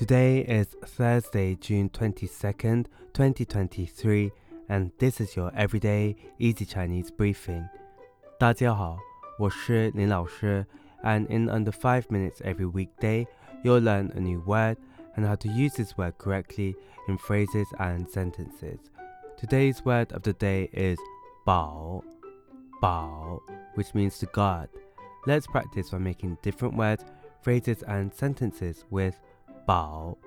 Today is Thursday, June 22nd, 2023, and this is your everyday easy Chinese briefing. 大家好，我是林老师, and in under 5 minutes every weekday, you'll learn a new word and how to use this word correctly in phrases and sentences. Today's word of the day is bao, bao, which means to guard. Let's practice by making different words, phrases, and sentences with bao.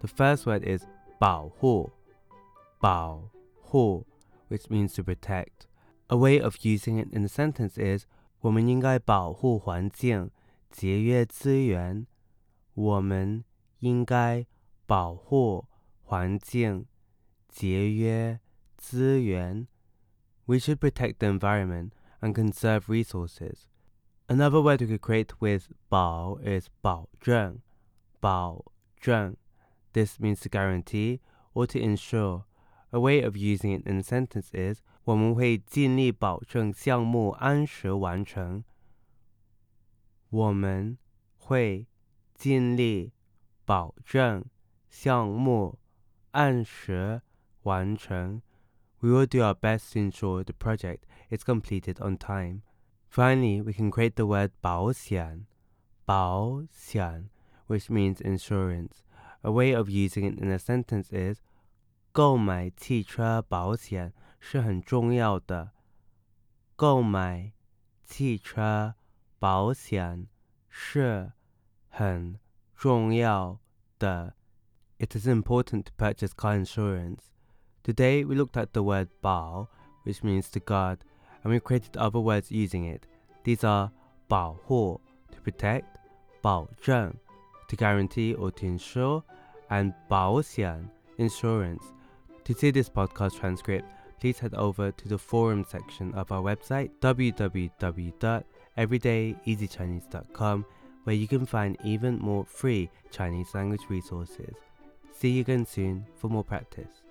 The first word is bao hu, bao hu, which means to protect. A way of using it in a sentence is 我们应该保护环境，节约资源。我们应该保护环境，节约资源。We should protect the environment and conserve resources. Another word we could create with 保 is 保证，保 证. This means to guarantee or to ensure. A way of using it in a sentence is 我们会尽力保证项目按时完成。我们会尽力保证项目按时完成。we will do our best to ensure the project is completed on time. Finally, we can create the word 保险,保险, which means insurance. A way of using it in a sentence is 购买汽车保险是很重要的。购买汽车保险是很重要的。It is important to purchase car insurance. Today we looked at the word bao, which means to guard, and we created other words using it. These are 保护 to protect, 保证 to guarantee or to ensure, and 保险 insurance. To see this podcast transcript, please head over to the forum section of our website www.everydayeasychinese.com where you can find even more free Chinese language resources. See you again soon for more practice.